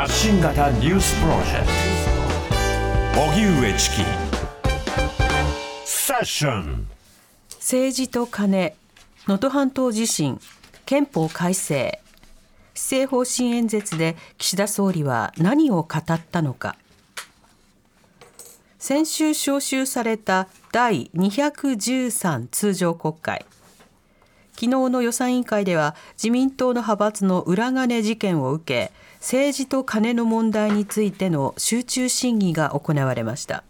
発信型ニュースプロジェクト。荻上チキセッション政治と金能登半島地震憲法改正。施政方針演説で岸田総理は何を語ったのか。先週召集された第213通常国会。昨日の予算委員会では自民党の派閥の裏金事件を受け政治と金の問題についての集中審議が行われました。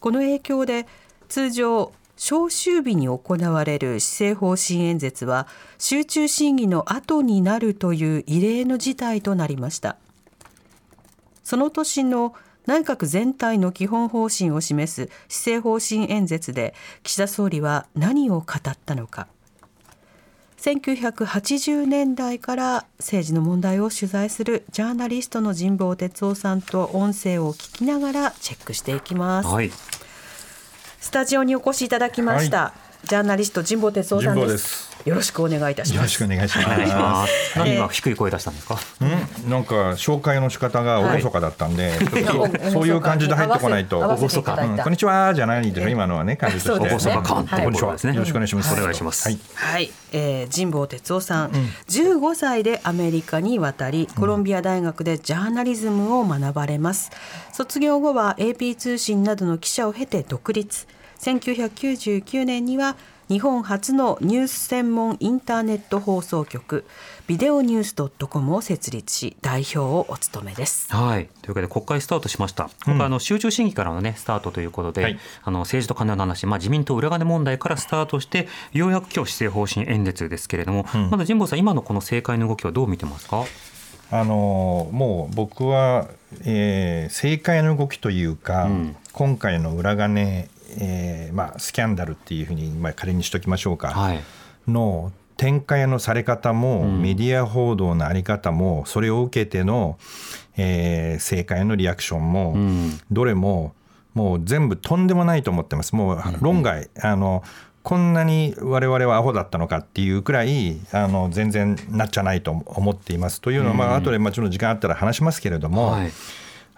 この影響で通常召集日に行われる施政方針演説は集中審議の後になるという異例の事態となりました。その年の内閣全体の基本方針を示す施政方針演説で岸田総理は何を語ったのか。1980年代から政治の問題を取材するジャーナリストの神保哲夫さんと音声を聞きながらチェックしていきます、はい。スタジオにお越しいただきました、ジャーナリスト神保哲夫さんですよろしくお願いいたしよろしますくお願いしまお願いします。す。何今低い声出したんですか？うん、なんか紹介の仕方が厳かだったんで、そういう感じで入ってこないと。合わせていただいたうんこんにちはじゃないでしょ今のはね感じとして。そうですね厳か感ってはいこんにちは。ことですね。よろしくお願いします。お願いします。はい。はい、えー、神保哲夫さん、15歳でアメリカに渡りコロンビア大学でジャーナリズムを学ばれます卒業後は AP 通信などの記者を経て独立1999年には日本初のニュース専門インターネット放送局ビデオニュース .com を設立し代表をお務めですはい。というわけで国会スタートしました。今回あの集中審議からのねスタートということで、はいあの政治と金の話、まあ自民党裏金問題からスタートしてようやく今日施政方針演説ですけれども、まず神保さん今のこの政界の動きはどう見てますか？あのーもう僕は、えー政界の動きというか、ん今回の裏金、えーまあスキャンダルっていうふうにまあ仮にしときましょうか。はい。の展開のされ方も、うんメディア報道のあり方もそれを受けての、えー政界のリアクションも、うん。どれももう全部とんでもないと思ってますもう論外、あのこんなに我々はアホだったのかっていうくらいあの全然なっちゃないと思っていますというのは、まあ後でもちろん時間あったら話しますけれども、はい。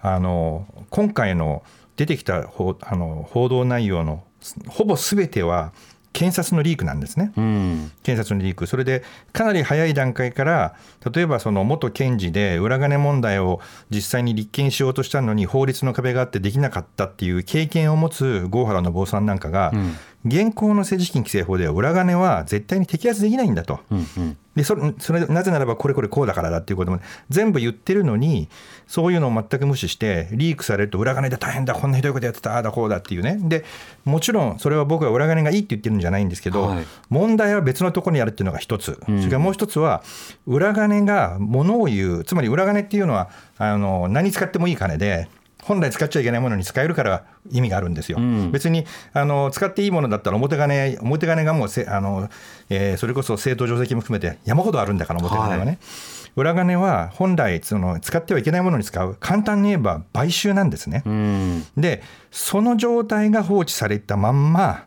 あの今回の出てきた報あの報道内容のほぼ全ては検察のリークなんですね。うん。検察のリーク、それでかなり早い段階から、例えばその元検事で裏金問題を実際に立件しようとしたのに、法律の壁があってできなかったっていう経験を持つ郷原の坊さんなんかが、うん。現行の政治資金規正法では裏金は絶対に摘発できないんだと。うん。うん。でそれそれなぜならばこれこれこうだからだっていうことも全部言ってるのにそういうのを全く無視してリークされると裏金で大変だこんなひどいことやってたああだこうだっていうねでもちろんそれは僕は裏金がいいって言ってるんじゃないんですけど、はい問題は別のところにあるっていうのが一つ、それからもう一つは裏金が物を言うつまり裏金っていうのはあの何に使ってもいい金で本来使っちゃいけないものに使えるから意味があるんですよ。ん別にあの使っていいものだったら表金表金がもうせあの、えーそれこそ政党定石も含めて山ほどあるんだから表金はね。はい裏金は本来その使ってはいけないものに使う簡単に言えば買収なんですね。うん。でその状態が放置されたまんま、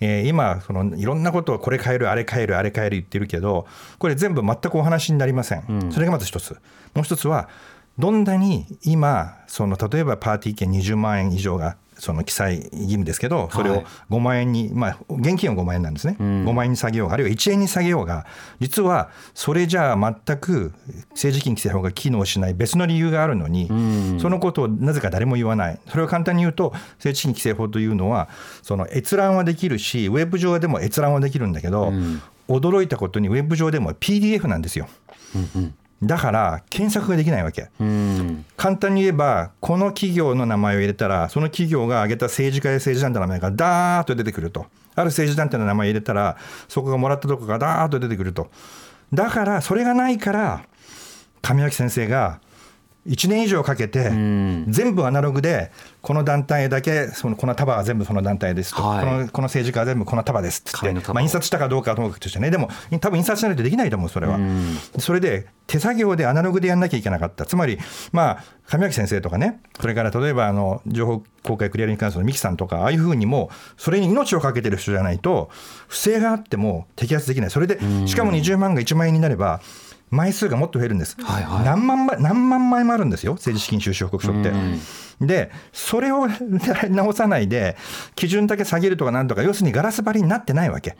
えー今そのいろんなことをこれ変えるあれ変えるあれ変える言ってるけどこれ全部全くお話になりません、うんそれがまず一つもう一つはどんなに今その例えばパーティー券20万円以上がその記載義務ですけどそれをはい5万円に、まあ現金は5万円なんですね、ん。5万円に下げようがあるいは1円に下げようが実はそれじゃあ全く政治金規正法が機能しない別の理由があるのに、ん。そのことをなぜか誰も言わない、それを簡単に言うと、政治資金規正法というのは、その閲覧はできるし、ウェブ上でも閲覧はできるんだけど、ん。驚いたことに、ウェブ上でも PDF なんですよ。うん。だから、検索ができないわけ。簡単に言えば、この企業の名前を入れたら、その企業が挙げた政治家や政治団体の名前がダーッと出てくると。ある政治団体の名前を入れたら、そこがもらったとこがダーッと出てくると。だから、それがないから、上脇先生が1年以上かけて、ん。全部アナログで、この団体だけ、そのこの束は全部その団体ですと、はい。このこの政治家は全部この束ですって言って、まあ、印刷したかどうかはともかくとしてね、でも、多分印刷しないとできないと思う、それは。ん。それで手作業でアナログでやんなきゃいけなかった、つまり、まあ、上脇先生とかね、それから例えばあの情報公開クリアリングカウンセルの三木さんとか、ああいうふうにも、それに命を懸けてる人じゃないと、不正があっても摘発できない、それで、しかも20万が1万円になれば、枚数がもっと増えるんです、はいはい。何万枚何万枚もあるんですよ。政治資金収支報告書って。でそれを 直さないで基準だけ下げるとかなんとか要するにガラス張りになってないわけ、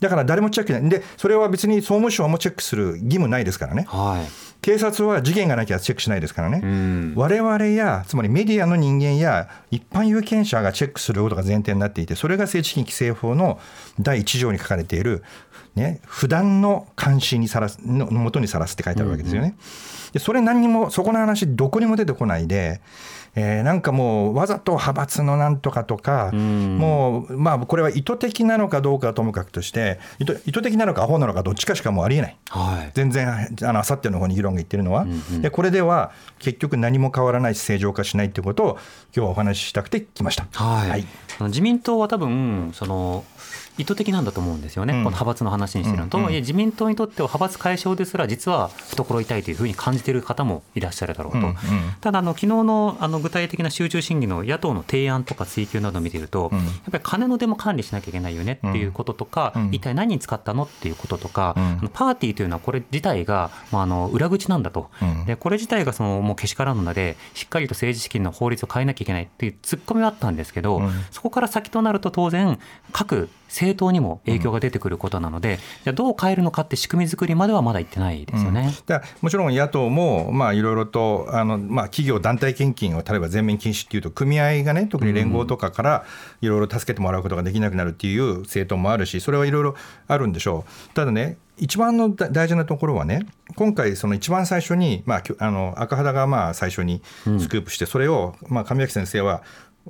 だから誰もチェックしない。でそれは別に総務省もチェックする義務ないですからね。はい警察は事件がなきゃチェックしないですからね、ん。我々やつまりメディアの人間や一般有権者がチェックすることが前提になっていてそれが政治資金規正法の第1条に書かれている、ね、不断の監視にさらすののもとにさらすって書いてあるわけですよね。でそれ何にもそこの話どこにも出てこないで、えーなんかもうわざと派閥のなんとかとか、もうまあこれは意図的なのかどうかはともかくとして意図意図的なのかアホなのかどっちかしかもうありえない。はい。全然あのあさっての方に議論がいってるのは、でこれでは結局何も変わらないし正常化しないってことを今日はお話ししたくて来ました。はい、はい。自民党は多分その意図的なんだと思うんですよね、うん。この派閥の話にしてるの。と、うん。いえ自民党にとっては派閥解消ですら実は懐痛いというふうに感じている方もいらっしゃるだろうと、うんうん。ただあの昨日のあの具体的な集中審議の野党の提案とか追及などを見ていると、うん。やっぱり金の出も管理しなきゃいけないよねっていうこととか、うん。一体何に使ったのっていうこととか、うん。パーティーというのはこれ自体が、まあ、あの裏口なんだと、うん。でこれ自体がそのもうけしからんのでしっかりと政治資金の法律を変えなきゃいけないっていう突っ込みはあったんですけど、うん。そこから先となると当然各政党にも影響が出てくることなので、じゃあどう変えるのかって仕組み作りまではまだいってないですよね。だからもちろん野党もまあいろいろとあの、まあ、企業団体献金を例えば全面禁止っていうと組合がね特に連合とかからいろいろ助けてもらうことができなくなるっていう政党もあるしそれはいろいろあるんでしょう。ただね一番の大大事なところはね今回その一番最初に、まあ、あの赤肌がまあ最初にスクープして、それを、まあ、上脇先生は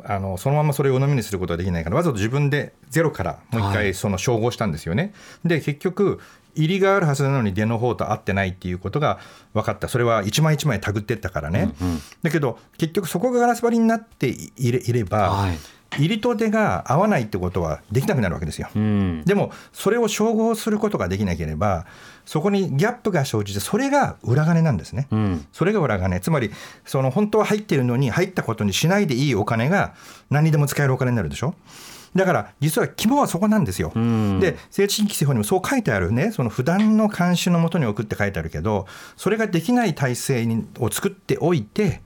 あのそのままそれを鵜呑みにすることができないからわざと自分でゼロからもう一は回その照合したんですよね。で結局入りがあるはずなのに出の方と合ってないっていうことが分かった。それは一枚一枚手繰ってったからね、だけど結局そこがガラス張りになっていれいれば、はい入りと出が合わないってことはできなくなるわけですよ。うんでもそれを照合することができなければそこにギャップが生じてそれが裏金なんですね。うんそれが裏金つまりその本当は入ってるのに入ったことにしないでいいお金が何にでも使えるお金になるでしょ？だから実は肝はそこなんですよ。んで政治資金規正法にもそう書いてあるねその不断の監視のもとに置くって書いてあるけどそれができない体制にを作っておいて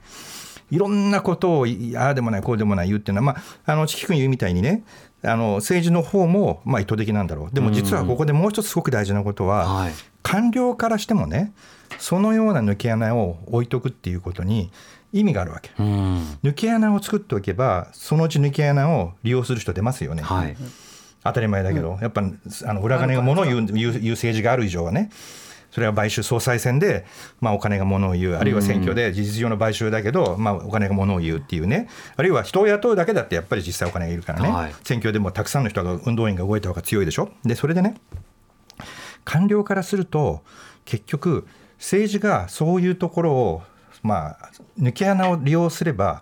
いろんなことをいああでもないこうでもない言うっていうのは、まあ、あの君言うみたいにねあの政治の方もまあ意図的なんだろう。でも実はここでもう一つすごく大事なことは、はい。官僚からしてもねそのような抜け穴を置いとくっていうことに意味があるわけ。うん。抜け穴を作っておけばそのうち抜け穴を利用する人出ますよね。はい。当たり前だけど、やっぱあの裏金がものを言う言う言う政治がある以上はねそれは買収総裁選で、まあ、お金がものを言う。あるいは選挙で事実上の買収だけど、まあ、お金がものを言うっていうね。あるいは人を雇うだけだってやっぱり実際お金がいるからね、はい。選挙でもたくさんの人が運動員が動いた方が強いでしょ。でそれでね官僚からすると結局政治がそういうところをまあ抜け穴を利用すれば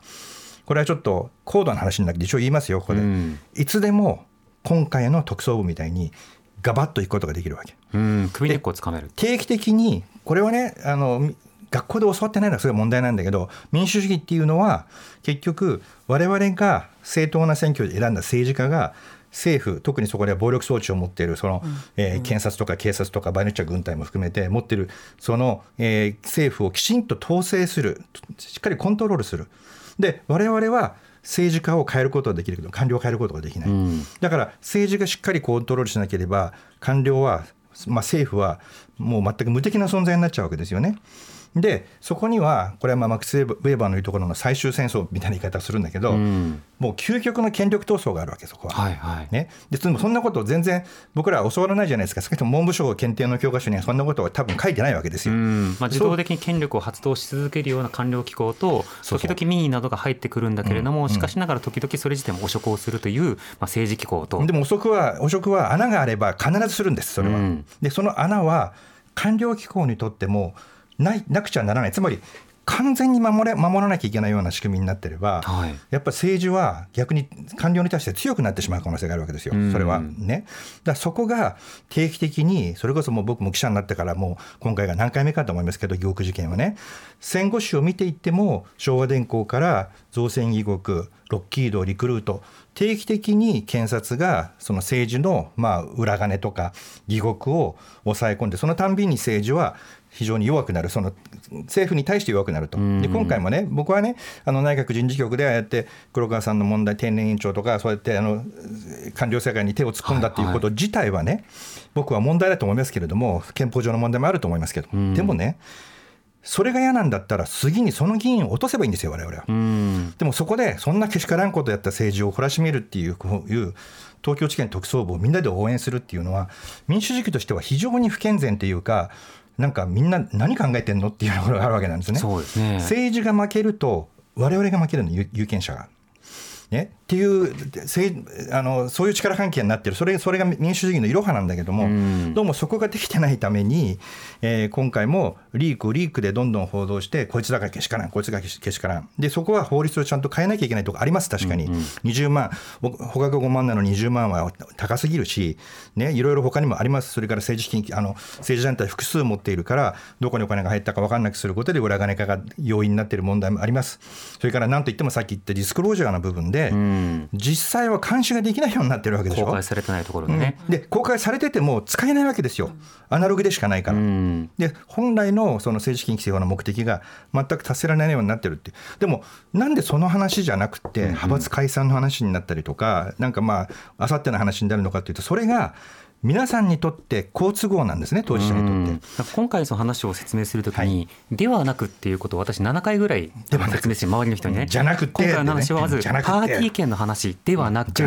これはちょっと高度な話になって一応言いますよここで、うん。いつでも今回の特捜部みたいにガバッといくことができるわけ。うん首根っこをつかめる。定期的にこれはねあのみ学校で教わってないのはすごい問題なんだけど民主主義っていうのは結局我々が正当な選挙で選んだ政治家が政府特にそこでは暴力装置を持っているその、えー検察とか警察とか場合によっちゃ軍隊も含めて持っているその、えー政府をきちんと統制するしっかりコントロールする。で我々は政治家を変えることはできるけど官僚を変えることができない、んだから政治がしっかりコントロールしなければ官僚は、まあ、政府はもう全く無敵な存在になっちゃうわけですよね。でそこにはこれはまあマックス・ウェーバーの言うところの最終戦争みたいな言い方をするんだけど、ん。もう究極の権力闘争があるわけそこは。はいはい。ね、でそんなことを全然僕らは教わらないじゃないですか。少なくとも文部省検定の教科書にはそんなことは多分書いてないわけですよ。うん。まあ、自動的に権力を発動し続けるような官僚機構と時々民意などが入ってくるんだけれどもしかしながら時々それ自体も汚職をするという、まあ、政治機構と。でも汚職は汚職は穴があれば必ずするんですそれは。うん。でその穴は官僚機構にとってもないなくちゃならない。つまり完全に守れ守らなきゃいけないような仕組みになってれば、はい。やっぱ政治は逆に官僚に対して強くなってしまう可能性があるわけですよ、うん。それはね。だからそこが定期的に、それこそもう僕も記者になってから、もう今回が何回目かと思いますけど、疑獄事件はね、戦後史を見ていっても、昭和電工から造船義国、ロッキードリクルート定期的に検察がその政治のまあ裏金とか疑獄を抑え込んでそのたんびに政治は非常に弱くなる、その政府に対して弱くなると、で今回もね、僕はね、あの内閣人事局でああやって黒川さんの問題、天然委員長とか、そうやってあの官僚世界に手を突っ込んだっていうこと自体はね、はいはい、僕は問題だと思いますけれども、憲法上の問題もあると思いますけど、でもね、それが嫌なんだったら、次にその議員を落とせばいいんですよ、われわれは。でもそこで、そんなけしからんことやった政治を懲らしめるっていうこういう東京地検特捜部をみんなで応援するっていうのは、民主主義としては非常に不健全っていうか、なんかみんな何考えてんのっていうところがあるわけなんですね。そうですね政治が負けると我々が負けるの有権者が。ね、っていうあのそういう力関係になってる。それそれが民主主義のいろはなんだけども、うん、どうもそこができてないために、えー、今回もリークリークでどんどん報道してこいつだからけしからんこいつがけしからん。でそこは法律をちゃんと変えなきゃいけないとこあります確かに、うんうん、20万他が5万なの20万は高すぎるし、ね、いろいろ他にもあります。それから政治資金あの政治団体複数持っているからどこにお金が入ったか分かんなくすることで裏金化が要因になっている問題もあります。それから何といってもさっき言ったディスクロージャーの部分で、うん、実際は監視ができないようになってるわけでしょ？公開されてないところでね、うん、で公開されてても使えないわけですよ。アナログでしかないから、うん、で本来のその政治資金規正法の目的が全く達せられないようになってるって。でもなんでその話じゃなくて派閥解散の話になったりとかなんかまああさっての話になるのかというとそれが皆さんにとって好都合なんですね、当事者にとって。今回、その話を説明するときに、はい、ではなくっていうことを私、7回ぐらい説明して、周りの人にね、じゃなくて、今回の話はまず、パーティー券の話ではなく、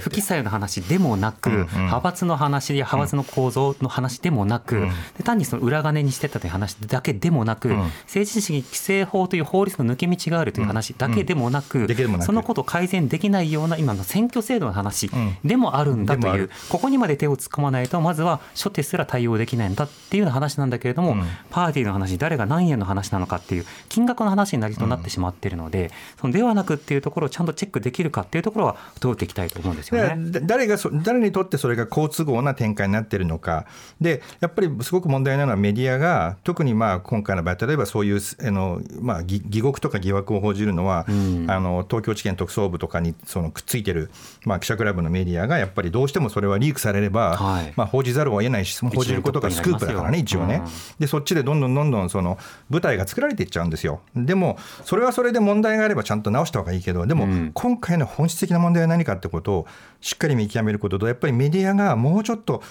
不記載の話でもなく、派閥の話や派閥の構造の話でもなく、単にその裏金にしてたという話だけでもなく、政治資金規正法という法律の抜け道があるという話だけでもなく、そのことを改善できないような今の選挙制度の話でもあるんだという、ここにまで手を突っ込まないとまずは初手すら対応できないんだっていう話なんだけれども、うん、パーティーの話誰が何円の話なのかっていう金額の話になりとなってしまっているので、うん、そのではなくっていうところをちゃんとチェックできるかっていうところは問うていきたいと思うんですよね。誰が誰にとってそれが好都合な展開になっているのかでやっぱりすごく問題なのはメディアが特にまあ今回の場合例えばそういうあの、まあ、疑獄とか疑惑を報じるのは、うん、あの東京地検特捜部とかにそのくっついてる、まあ、記者クラブのメディアがやっぱりどうしてもそれはリークされれば、はい、まあ、報じざるを得ないし報じることがスクープだからね一応ね、でそっちでどんどんどんどんその舞台が作られていっちゃうんですよ。でもそれはそれで問題があればちゃんと直した方がいいけどでも今回の本質的な問題は何かってことをしっかり見極めることとやっぱりメディアがもうちょっと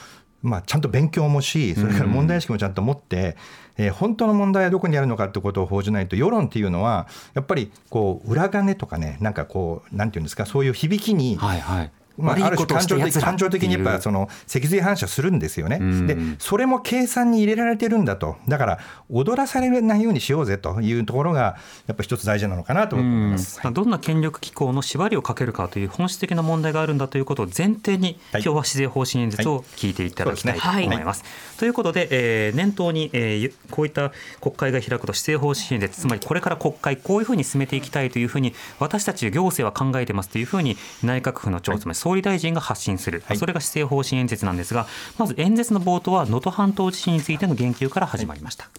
まあ、ちゃんと勉強もし、それから問題意識もちゃんと持って、えー、本当の問題はどこにあるのかってことを報じないと、世論っていうのは、やっぱりこう裏金とかね、なんかこう、なんていうんですか、そういう響きに、はいはいまあ、ある種感情的感情的にやっぱその脊髄反射するんですよね、でそれも計算に入れられてるんだと、だから踊らされないようにしようぜというところが、やっぱ一つ大事なのかなと思います、どんな権力機構の縛りをかけるかという本質的な問題があるんだということを前提に、はい、今日は施政方針演説を聞いていただきたいと思います。はい。はい、ということで、えー、念頭に、えー、こういった国会が開くと施政方針演説、つまりこれから国会、こういうふうに進めていきたいというふうに、私たち行政は考えてますというふうに、内閣府の長、つまり総理大臣が発信信する、はい、それが施政方針演説なんですがまず演説の冒頭は能登半島地震についての言及から始まりました、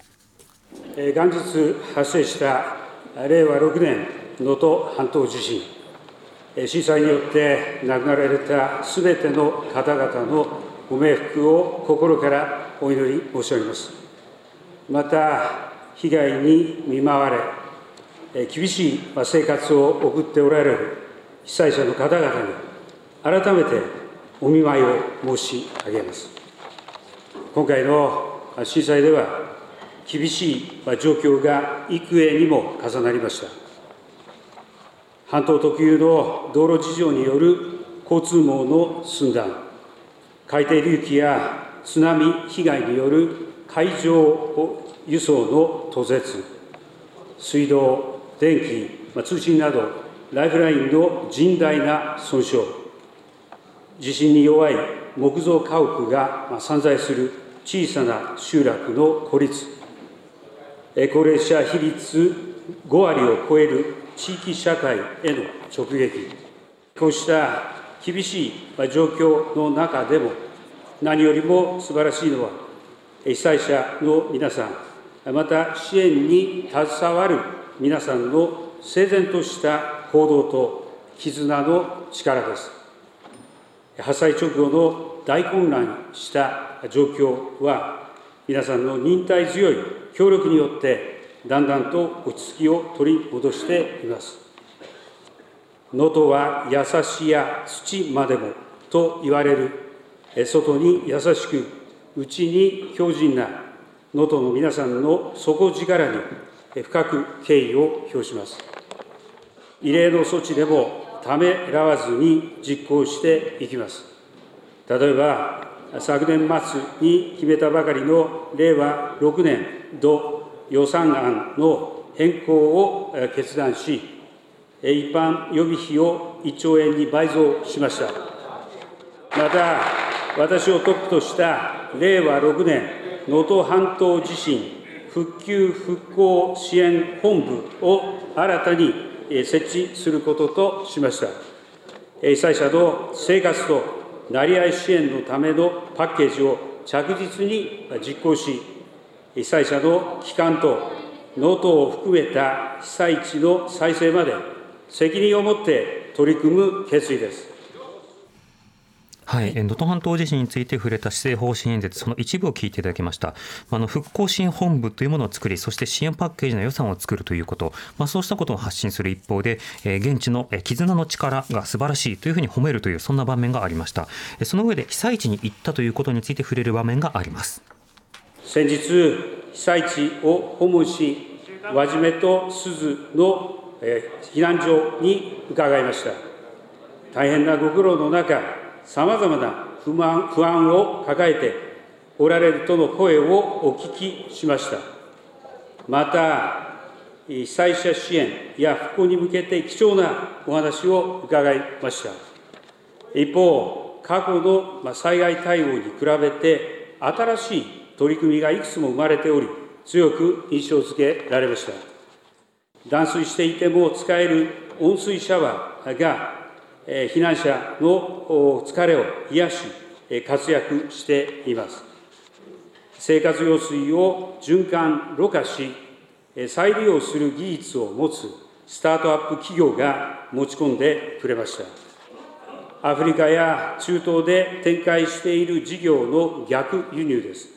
はい、元日発生した令和6年能登半島地震。震災によって亡くなられたすべての方々のご冥福を心からお祈り申し上げます。また被害に見舞われ厳しい生活を送っておられる被災者の方々に改めてお見舞いを申し上げます。今回の震災では、厳しい状況が幾重にも重なりました。半島特有の道路事情による交通網の寸断、海底隆起や津波被害による海上輸送の途絶、水道、電気、通信など、ライフラインの甚大な損傷、地震に弱い木造家屋が散在する小さな集落の孤立、高齢者比率5割を超える地域社会への直撃、こうした厳しい状況の中でも、何よりも素晴らしいのは、被災者の皆さん、また支援に携わる皆さんの整然とした行動と絆の力です。発災直後の大混乱した状況は、皆さんの忍耐強い協力によって、だんだんと落ち着きを取り戻しています。能登は優しや土までもと言われる、外に優しく、内に強靭な能登の皆さんの底力に深く敬意を表します。異例の措置でもためらわずに実行していきます。例えば、昨年末に決めたばかりの令和6年度予算案の変更を決断し、一般予備費を1兆円に倍増しました。また、私をトップとした令和6年能登半島地震復旧・復興支援本部を新たに設置することとしました。被災者の生活となり合い支援のためのパッケージを着実に実行し、被災者の帰還と能登を含めた被災地の再生まで責任を持って取り組む決意です。はい、能登半島地震について触れた施政方針演説、その一部を聞いていただきました。あの復興支援本部というものを作り、そして支援パッケージの予算を作るということ、まあ、そうしたことを発信する一方で、えー、現地の絆の力が素晴らしいというふうに褒めるという、そんな場面がありました。その上で被災地に行ったということについて触れる場面があります。先日、被災地を訪問し、輪締めと鈴の、えー、避難所に伺いました。大変なご苦労の中、さまざまな不満不安を抱えておられるとの声をお聞きしました。また、被災者支援や復興に向けて貴重なお話を伺いました。一方、過去の災害対応に比べて、新しい取り組みがいくつも生まれており、強く印象付けられました。断水していても使える温水シャワーが避難者の疲れを癒し、活躍しています。生活用水を循環、ろ過し、再利用する技術を持つスタートアップ企業が持ち込んでくれました。アフリカや中東で展開している事業の逆輸入です。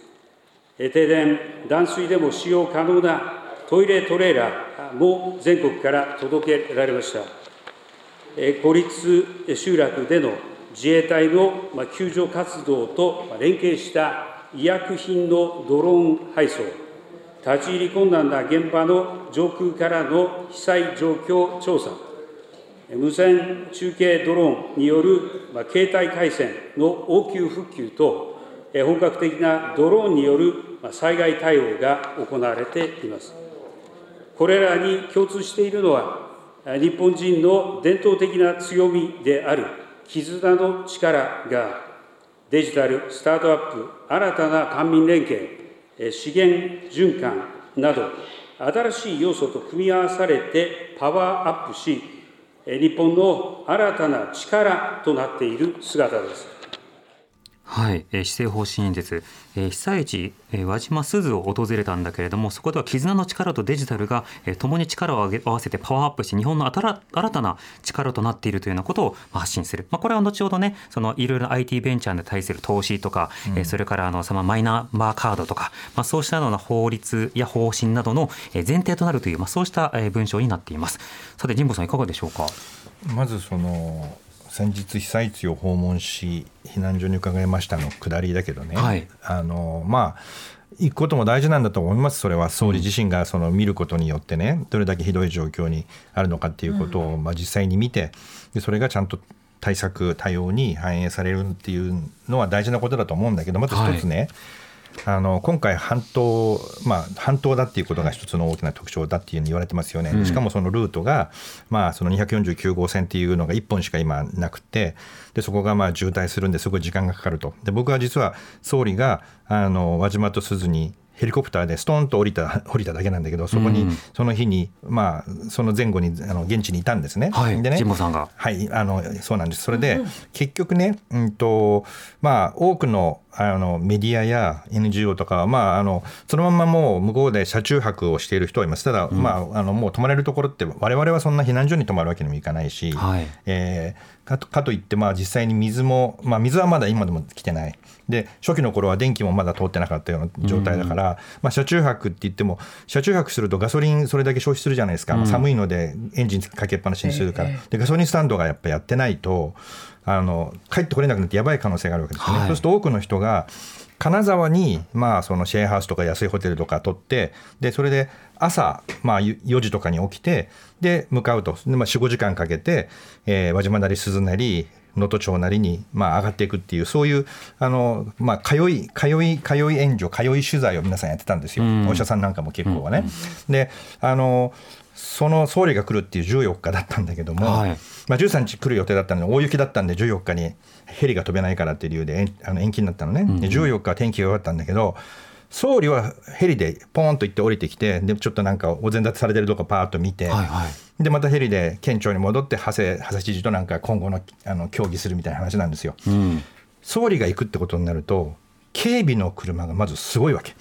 停電、断水でも使用可能なトイレトレーラーも全国から届けられました。孤立集落での自衛隊の救助活動と連携した医薬品のドローン配送、立ち入り困難な現場の上空からの被災状況調査、無線中継ドローンによる携帯回線の応急復旧と、本格的なドローンによる災害対応が行われています。これらに共通しているのは、日本人の伝統的な強みである絆の力がデジタル、スタートアップ、新たな官民連携、資源循環など、新しい要素と組み合わされてパワーアップし、日本の新たな力となっている姿です。はい、えー、施政方針演説、えー、被災地、えー、輪島鈴を訪れたんだけれどもそこでは絆の力とデジタルが、えー、共に力を合わせてパワーアップし日本の新たな力となっているというようなことを発信する、まあ、これは後ほどねそのいろいろ IT ベンチャーに対する投資とか、うん、えー、それからあのそのマイナンバーカードとか、まあ、そうしたような法律や方針などの前提となるという、まあ、そうした文章になっています。さて神保さんいかがでしょうか？まずその先日被災地を訪問し避難所に伺いましたの下りだけどね、はい、あのまあ行くことも大事なんだと思います、それは。総理自身がその見ることによってね、どれだけひどい状況にあるのかっていうことを、まあ、実際に見てで、それがちゃんと対策、対応に反映されるっていうのは大事なことだと思うんだけど、まず一つね、はいあの今回半島、まあ、半島だっていうことが一つの大きな特徴だっていうふうに言われてますよね、しかもそのルートが、まあ、その249号線っていうのが1本しか今なくて、でそこがまあ渋滞するんですごい時間がかかると、で僕は実は総理があの輪島と鈴にヘリコプターでストーンと降りた 降りただけなんだけどそこに、その日に、まあ、その前後にあの現地にいたんですね。はい、でね神保さんが。はいあのそうなんです。それで、結局ね、うんとまあ、多くのあのメディアや NGO とかは、まあ、あのそのままもう向こうで車中泊をしている人はいます。ただ、まあ、あのもう泊まれるところって我々はそんな避難所に泊まるわけにもいかないし、はい。えーかとかといって、まあ、実際に水も、まあ、水はまだ今でも来てないで初期の頃は電気もまだ通ってなかったような状態だから、まあ、車中泊って言っても車中泊するとガソリンそれだけ消費するじゃないですか、寒いのでエンジンかけっぱなしにするから、でガソリンスタンドがやっぱやってないとあの帰ってこれなくなってやばい可能性があるわけですよね。はい。そうすると多くの人が金沢に、まあ、そのシェアハウスとか安いホテルとか取ってでそれで朝、まあ、4時とかに起きてで向かうと、でまあ、45時間かけて、えー輪島なり鈴なり能登町なりに、まあ、上がっていくっていうそういうあの、まあ、通い通い通い援助通い取材を皆さんやってたんですよ、お医者さんなんかも結構はね。であのその総理が来るっていう14日だったんだけども、はい。まあ、13日来る予定だったので大雪だったんで14日にヘリが飛べないからっていう理由で延あの延期になったのね、で14日は天気が良かったんだけど総理はヘリでポーンと行って降りてきてでちょっとなんかお膳立てされてるとこパーッと見て、はいはいでまたヘリで県庁に戻って長谷長谷知事となんか今後のあの協議するみたいな話なんですよ。うん総理が行くってことになると警備の車がまずすごいわけ。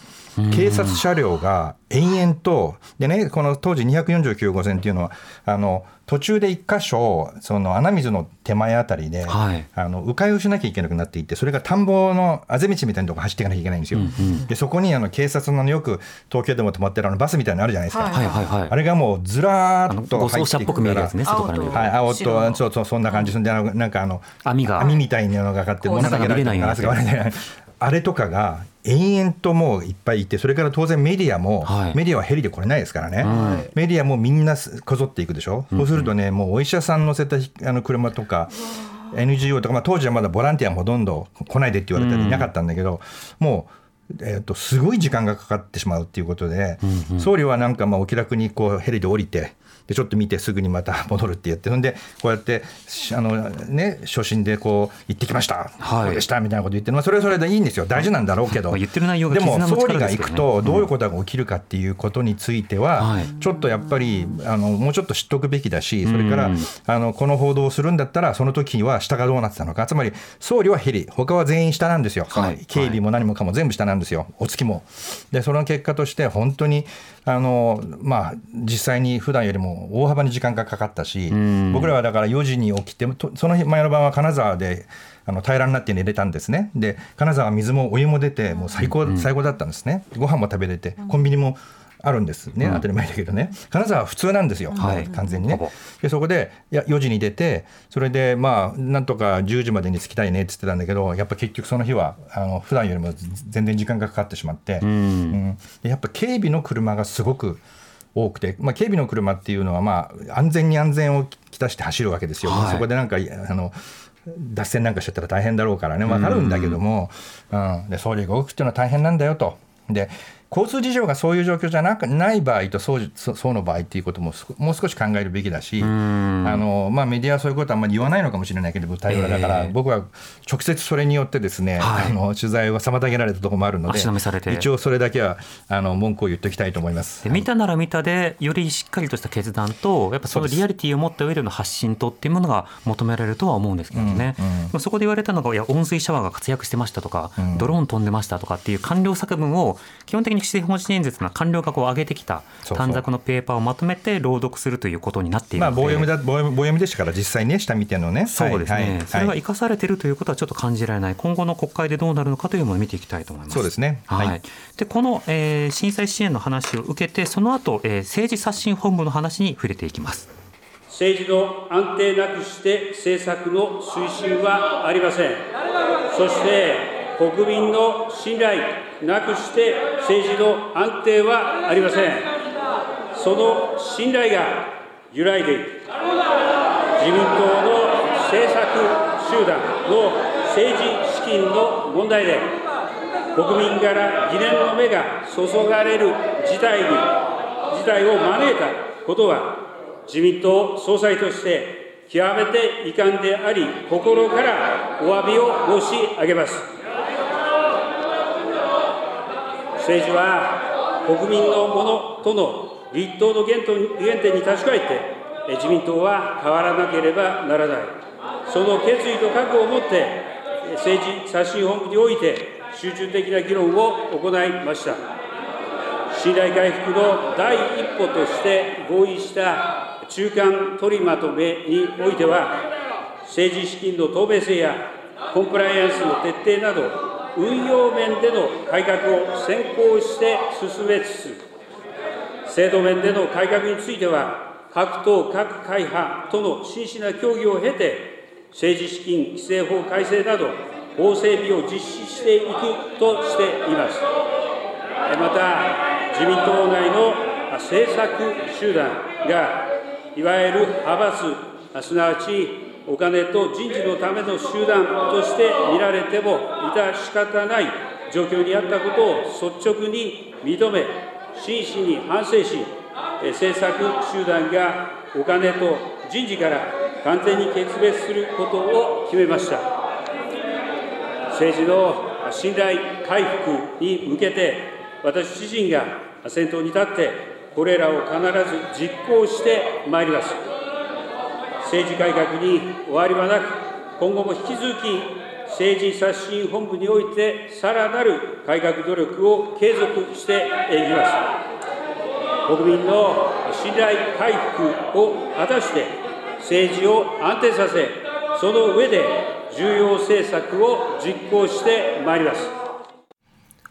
警察車両が延々とでねこの当時249号線っていうのはあの途中で一箇所その穴水の手前あたりで、はい。あの迂回をしなきゃいけなくなっていてそれが田んぼのあぜ道みたいなとこ走っていかなきゃいけないんですよ。でそこにあの警察のよく東京でも止まってるあのバスみたいなのあるじゃないですか。はいはいはいあれがもうずらあのーっと護入っていく送車っぽく見えるからねはい、青とそうそうそんな感じ。するんであのなんかあの網が。網みたいなのがかかってこう中あれとかが延々ともういっぱいいてそれから当然メディアも、はい。メディアはヘリで来れないですからね、メディアもみんなすこぞっていくでしょ、そうするとねもうお医者さん乗せたひあの車とか NGO とか、まあ、当時はまだボランティアもほとんど来ないでって言われたりいなかったんだけど、もう、えー、とすごい時間がかかってしまうっていうことで、総理はなんかまあお気楽にこうヘリで降りてでちょっと見てすぐにまた戻るって言ってそんでこうやってしあの、ね、初心でこう行ってきました、はい。こうでしたみたいなこと言って、まあ、それはそれでいいんですよ。大事なんだろうけど、まあ言ってる内容がでも総理が行くとどういうことが起きるかっていうことについては、はい。ちょっとやっぱりあのもうちょっと知っておくべきだしそれから、うんあのこの報道をするんだったらその時は下がどうなってたのか。つまり総理はヘリ。他は全員下なんですよ、はい。警備も何もかも全部下なんですよ。お月も。でその結果として本当にあの、まあ、実際に普段よりも大幅に時間がかかったしん。僕らはだから4時に起きてとその日前の晩は金沢であの平らになって寝れたんですね。で金沢は水もお湯も出てもう最高,、最高だったんですね。ご飯も食べれてコンビニもあるんですね、当たり前だけどね。金沢は普通なんですよ、はい。完全にね。でそこでいや4時に出てそれでまあなんとか10時までに着きたいねって言ってたんだけどやっぱ結局その日はあの普段よりも全然時間がかかってしまって、うん。でやっぱ警備の車がすごく多くて、まあ、警備の車っていうのはまあ安全に安全をきたして走るわけですよ、はい。そこでなんかあの脱線なんかしちゃったら大変だろうからね。分かるんだけども、うん。で総理が動くっていうのは大変なんだよと。で交通事情がそういう状況じゃなくない場合とそうそそうの場合っていうこともすもう少し考えるべきだし、あのまあ、メディアはそういうことはあんまり言わないのかもしれないけど舞台裏だから、ええ僕は直接それによってですね、はい。あの取材を妨げられたところもあるので一応それだけはあの文句を言っておきたいと思います。で見たなら見たでよりしっかりとした決断とやっぱそのリアリティを持った上での発信とっていうものが求められるとは思うんですけどね、うんうんそこで言われたのがいや温水シャワーが活躍してましたとか、うん。ドローン飛んでましたとかっていう官僚作文を基本的に施政方針演説の官僚がこう上げてきた短冊のペーパーをまとめて朗読するということになっているまあので、棒読みだ棒読み棒読みでしたから実際ね下見てのね。そうですね、はいはいそれが生かされているということはちょっと感じられない。今後の国会でどうなるのかというのを見ていきたいと思います。そうですね。はい。はい。でこの、えー震災支援の話を受けてその後、えー政治刷新本部の話に触れていきます。政治の安定なくして政策の推進はありません。そして国民の信頼なくして政治の安定はありません。その信頼が揺らいでいる。自民党の政策集団の政治資金の問題で国民から疑念の目が注がれる事態に事態を招いたことは自民党総裁として極めて遺憾であり心からお詫びを申し上げます政治は国民のものとの立党の原点に立ち返って、自民党は変わらなければならない、その決意と覚悟を持って、政治刷新本部において、集中的な議論を行いました。信頼回復の第一歩として合意した中間取りまとめにおいては、政治資金の透明性やコンプライアンスの徹底など、運用面での改革を先行して進めつつ、制度面での改革については、各党各会派との真摯な協議を経て、政治資金規正法改正など、法整備を実施していくとしています。また、自民党内の政策集団が、いわゆる派閥、すなわちお金と人事のための集団として見られても致し方ない状況にあったことを率直に認め、真摯に反省し、政策集団がお金と人事から完全に決別することを決めました。政治の信頼回復に向けて、私自身が先頭に立って、これらを必ず実行してまいります。政治改革に終わりはなく、今後も引き続き政治刷新本部において、さらなる改革努力を継続していきます。国民の信頼回復を果たして、政治を安定させ、その上で重要政策を実行してまいります。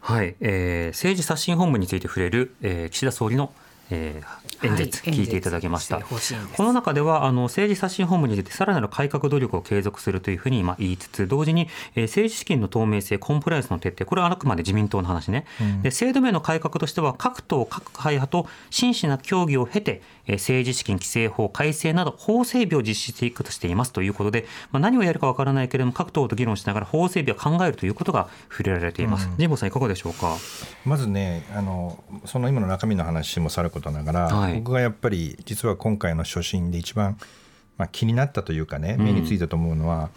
はい、えー、政治刷新本部について触れる、えー、岸田総理のえー、演説聞いていただきました、はい、この中ではあの政治刷新本部に出てさらなる改革努力を継続するというふうにまあ言いつつ同時に、えー、政治資金の透明性コンプライアンスの徹底これはあくまで自民党の話ね、うん、で制度面の改革としては各党各会派と真摯な協議を経て政治資金規正法改正など法整備を実施していくとしています。ということで、まあ、何をやるかわからないけれども各党と議論しながら法整備を考えるということが触れられています。神、う、保、ん、さんいかがでしょうか？まずねあのその今の中身の話もさることながら、はい、僕がやっぱり実は今回の所信で一番、まあ、気になったというかね目についたと思うのは、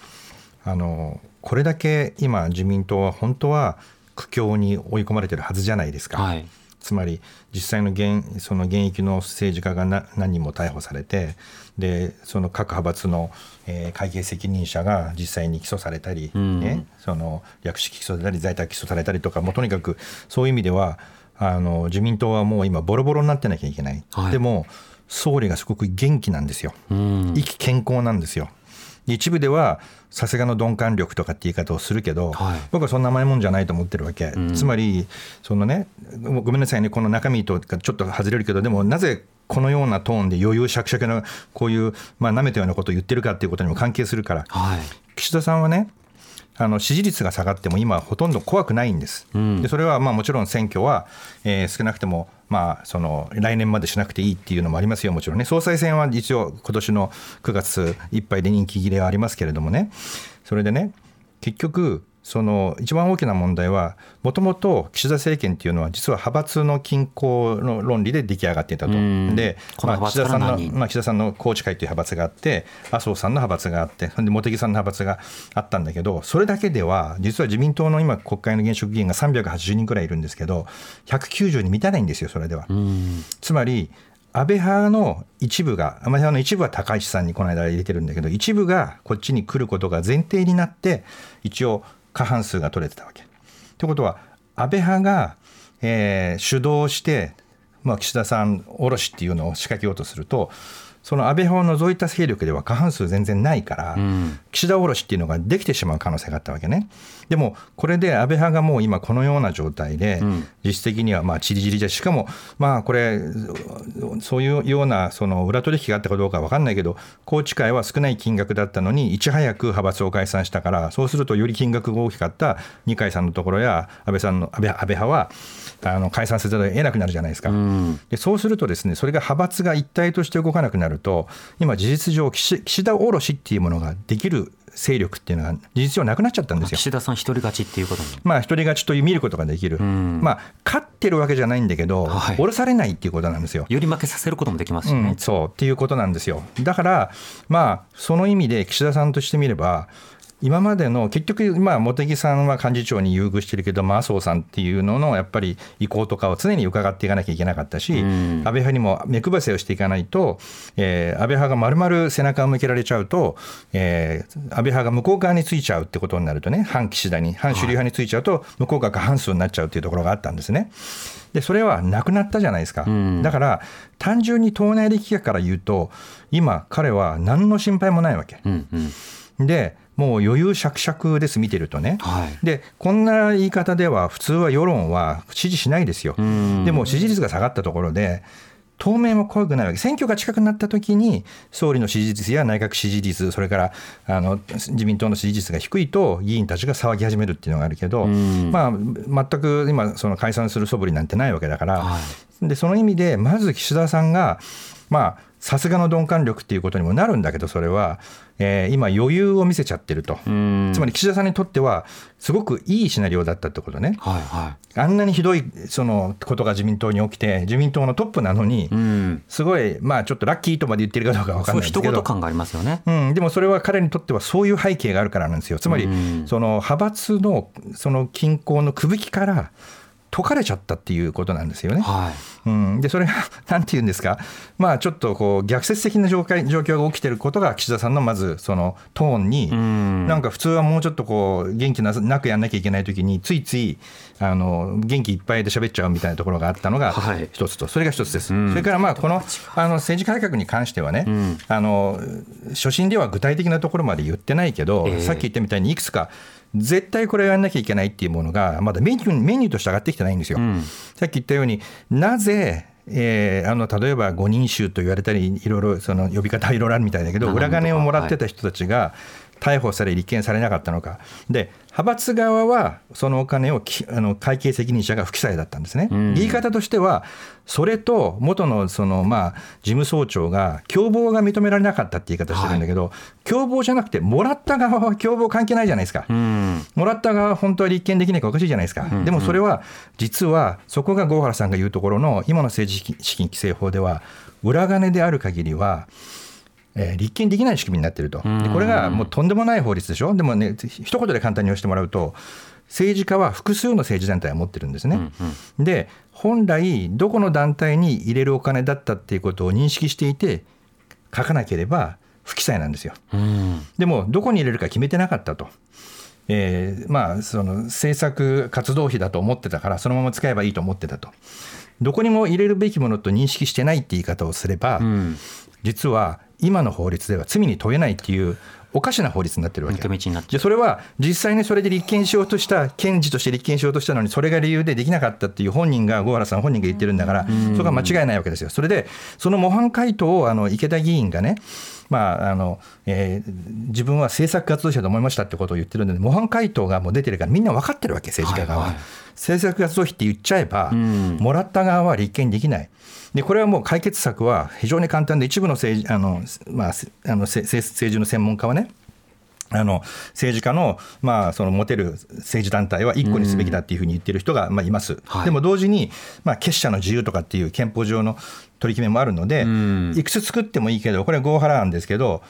うん、あのこれだけ今自民党は本当は苦境に追い込まれてるはずじゃないですか。はい。つまり実際の現その現役の政治家が何人も逮捕されてでその各派閥の、えー、会計責任者が実際に起訴されたり、うん、ね、その略式起訴されたり在宅起訴されたりとかもうとにかくそういう意味ではあの自民党はもう今ボロボロになってなきゃいけない、はい、でも総理がすごく元気なんですよ、うん、意気健康なんですよ。一部ではさすがの鈍感力とかって言い方をするけど、はい、僕はそんな甘いもんじゃないと思ってるわけ、うん、つまりそのねごめんなさいねこの中身とかちょっと外れるけどでもなぜこのようなトーンで余裕しゃくしゃくなこういうまあ舐めたようなことを言ってるかっていうことにも関係するから、はい、岸田さんはねあの支持率が下がっても今ほとんど怖くないんです。うん、でそれはまあもちろん選挙は、えー、少なくてもまあその来年までしなくていいっていうのもありますよ。もちろんね。総裁選は一応今年の9月いっぱいで任期切れはありますけれどもね。それでね結局その一番大きな問題はもともと岸田政権っていうのは実は派閥の均衡の論理で出来上がっていたと。で、まあ、岸田さんの、まあ、岸田さんの宏池会という派閥があって麻生さんの派閥があってで茂木さんの派閥があったんだけどそれだけでは実は自民党の今国会の現職議員が380人くらいいるんですけど190に満たないんですよそれでは。つまり安倍派の一部が、安倍派の一部は高市さんにこの間入れてるんだけど、一部がこっちに来ることが前提になって、一応、過半数が取れてたわけ。ということは安倍派が、えー、主導して、まあ、岸田さんおろしっていうのを仕掛けようとするとその安倍派を除いた勢力では過半数全然ないから、うん、岸田おろしっていうのができてしまう可能性があったわけね。でも、これで安倍派がもう今このような状態で、実質的にはまあちりぢりで、しかも、まあこれ、そういうようなその裏取引があったかどうか分かんないけど、宏池会は少ない金額だったのに、いち早く派閥を解散したから、そうするとより金額が大きかった二階さんのところや安倍さんの安倍安倍派はあの解散せざるを得なくなるじゃないですか。でそうするとですね、それが派閥が一体として動かなくなるると今事実上岸田おろしっていうものができる勢力っていうのは事実上なくなっちゃったんですよ。岸田さん一人勝ちっていうことまあ一人勝ちという見ることができる。まあ勝ってるわけじゃないんだけど、はい、下ろされないっていうことなんですよ。より負けさせることもできますしね。うん、そうっていうことなんですよ。だからまあその意味で岸田さんとしてみれば今までの結局、まあ、茂木さんは幹事長に優遇してるけど、麻生さんっていうののやっぱり意向とかを常に伺っていかなきゃいけなかったし、安倍派にも目配せをしていかないと、えー、安倍派がまるまる背中を向けられちゃうと、えー、安倍派が向こう側についちゃうってことになるとね、反岸田に、反主流派についちゃうと、向こう側が半数になっちゃうっていうところがあったんですね。でそれはなくなったじゃないですか、だから単純に党内力学から言うと今彼は何の心配もないわけ、うんうん、でもう余裕しゃくしゃくです見てるとね、はい、でこんな言い方では普通は世論は支持しないですよ。でも支持率が下がったところで当面は濃くないわけ。選挙が近くなった時に総理の支持率や内閣支持率それからあの自民党の支持率が低いと議員たちが騒ぎ始めるっていうのがあるけど、まあ、全く今その解散する素振りなんてないわけだから、はい、でその意味でまず岸田さんがまあさすがの鈍感力っていうことにもなるんだけどそれは、えー、今余裕を見せちゃってると。つまり岸田さんにとってはすごくいいシナリオだったってことね、はいはい、あんなにひどいそのことが自民党に起きて自民党のトップなのにすごいまあちょっとラッキーとまで言ってるかどうか分かんないですけど。感がありますよね、うん、でもそれは彼にとってはそういう背景があるからなんですよ。つまりその派閥のその均衡のくぶきから解かれちゃったっていうことなんですよね。はい、うん、でそれが なんて言うんですか、まあ、ちょっとこう逆説的な状況状況が起きてることが岸田さんのまずそのトーンに、ん。なんか普通はもうちょっとこう元気なくやんなきゃいけない時についついあの元気いっぱいで喋っちゃうみたいなところがあったのが一つと、はい、それが一つです。それからまあこのあの政治改革に関してはね、あの初心では具体的なところまで言ってないけど、えー、さっき言ったみたいにいくつか絶対これをやらなきゃいけないっていうものが、まだメニューメニューとして上がってきてないんですよ。うん、さっき言ったように、なぜえー、あの例えば5人衆と言われたりいろいろその呼び方はいろいろあるみたいだけど裏金をもらってた人たちが逮捕され立件されなかったのか。で派閥側はそのお金をあの会計責任者が不記載だったんですね、うん、言い方としてはそれと元のそのまあ事務総長が共謀が認められなかったって言い方してるんだけど、はい、共謀じゃなくてもらった側は共謀関係ないじゃないですか、うん、もらった側は本当は立件できないかおかしいじゃないですか、うんうん、でもそれは実はそこが郷原さんが言うところの今の政治資金規正法では裏金である限りはえー、立件できない仕組みになっていると、でこれがもうとんでもない法律でしょ、でもね、一言で簡単に言わせてもらうと、政治家は複数の政治団体を持ってるんですね。うんうん、で、本来、どこの団体に入れるお金だったっていうことを認識していて、書かなければ不記載なんですよ。でも、どこに入れるか決めてなかったと。えー、まあ、その政策活動費だと思ってたから、そのまま使えばいいと思ってたと。どこにも入れるべきものと認識してないって言い方をすれば、うん、実は今の法律では罪に問えないっていうおかしな法律になってるわけ。でそれは実際にそれで立件しようとした検事として立件しようとしたのにそれが理由でできなかったっていう本人が郷原さん本人が言ってるんだからそこは間違いないわけですよそれでその模範回答をあの池田議員がねまああのえー、自分は政策活動者と思いましたってことを言ってるんで模範回答がもう出てるからみんな分かってるわけ政治家側。は、はいはい、政策活動費って言っちゃえばもらった側は立件できない。でこれはもう解決策は非常に簡単で一部の政治あの、まあ、あの政治の専門家はねあの政治家の,、まあその持てる政治団体は1個にすべきだっていうふうに言ってる人がまあいます、はい、でも同時に、まあ、結社の自由とかっていう憲法上の取り決めもあるので、いくつ作ってもいいけど、これは合払なんですけど、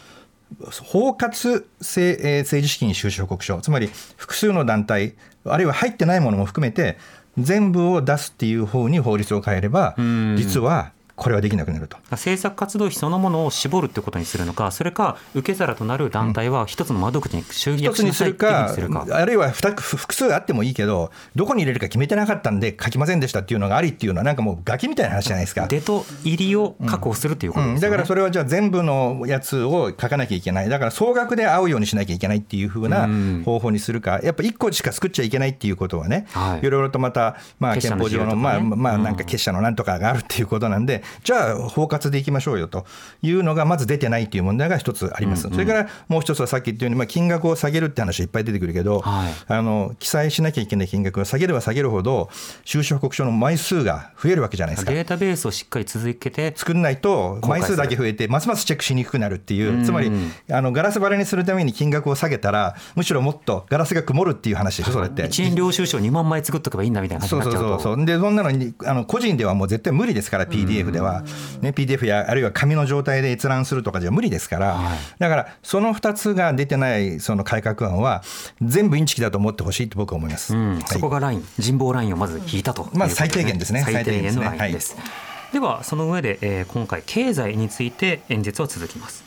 包括政,、え政治資金収支報告書、つまり複数の団体、あるいは入ってないものも含めて、全部を出すっていう方に法律を変えれば、実はこれはできなくなると。政策活動費そのものを絞るってことにするのか、それか受け皿となる団体は一つの窓口に集約しなさいってするか、あるいは複数あってもいいけど、どこに入れるか決めてなかったんで、書きませんでしたっていうのがありっていうのは、なんかもうガキみたいな話じゃないですか。出と入りを確保するっていうことですね、うんだからそれはじゃあ、全部のやつを書かなきゃいけない、だから総額で合うようにしなきゃいけないっていうふうな方法にするか、やっぱ1個しか作っちゃいけないっていうことはね、はい、いろいろとまた、まあ、憲法上の、まあ、まあ、なんか結社のなんとかがあるっていうことなんで、じゃあ、包括でいきましょうよというのがまず出てないという問題が一つあります、うんうん、それからもう一つはさっき言ったように、まあ、金額を下げるって話いっぱい出てくるけど、はい、あの記載しなきゃいけない金額を下げれば下げるほど、収支報告書の枚数が増えるわけじゃないですか。データベースをしっかり続けて作んないと、枚数だけ増えて、ますますチェックしにくくなるっていう、つまりあのガラス張りにするために金額を下げたら、むしろもっとガラスが曇るっていう話でしょ、それって。一円領収書2万枚作っとけばいいんだみたいなそうそうそうそうでそんなのにあの個人ではもう絶対無理ですから PDF ででは、ね、PDF やあるいは紙の状態で閲覧するとかじゃ無理ですから、だからその2つが出てないその改革案は全部インチキだと思ってほしいと僕は思います、うん。はい、そこがライン人望ラインをまず引いたと、まあ、最低限ですね。最低限のラインです、ではその上で、えー、今回経済について演説を続きます。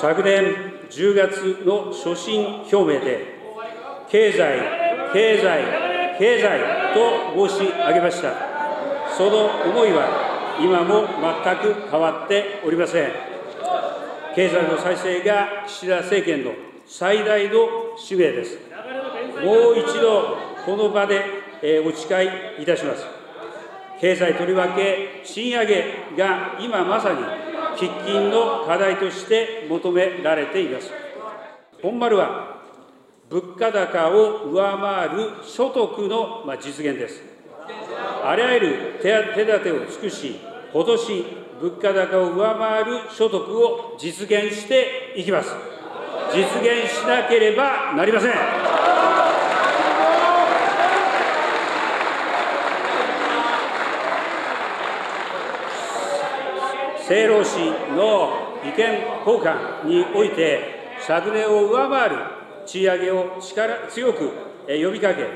昨年10月の所信表明で経済経済経済と申し上げました。その思いは今も全く変わっておりません経済の再生が岸田政権の最大の使命ですもう一度この場でお誓いいたします経済とりわけ賃上げが今まさに喫緊の課題として求められています。本丸は物価高を上回る所得の実現です。あらゆる手立てを尽くし、今年、物価高を上回る所得を実現していきます。実現しなければなりません。政労使の意見交換において、昨年を上回る賃上げを力強く呼びかけ、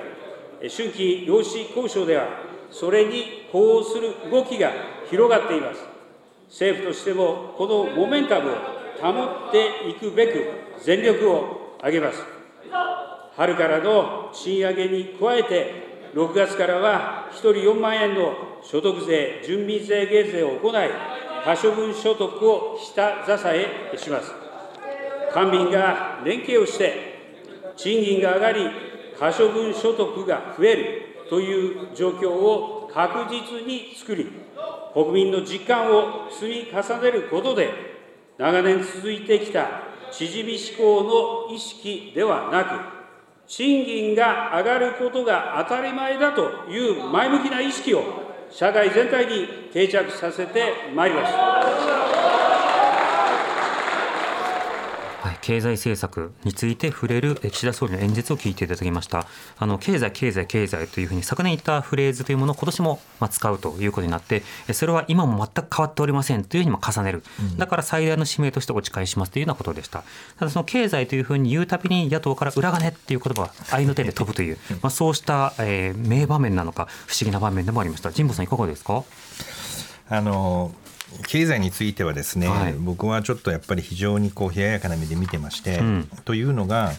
春季労使交渉では、それに呼応する動きが広がっています。政府としても、このモメンタムを保っていくべく、全力を挙げます。春からの賃上げに加えて、6月からは1人4万円の所得税、住民税減税を行い、可処分所得を下支えします。官民が連携をして、賃金が上がり、可処分所得が増えるという状況を確実に作り、国民の実感を積み重ねることで、長年続いてきた縮み志向の意識ではなく、賃金が上がることが当たり前だという前向きな意識を社会全体に定着させてまいります。経済政策について触れる岸田総理の演説を聞いていただきました。あの経済経済経済というふうに昨年言ったフレーズというものを今年も使うということになってそれは今も全く変わっておりませんというふうにも重ねる。だから最大の使命としてお誓いしますというようなことでした。ただその経済というふうに言うたびに野党から裏金っていう言葉が愛の手で飛ぶという、まあ、そうした、えー、名場面なのか不思議な場面でもありました。神保さんいかがですか？あの経済についてはですね、はい、僕はちょっとやっぱり非常にこう冷ややかな目で見てまして、うん、というのが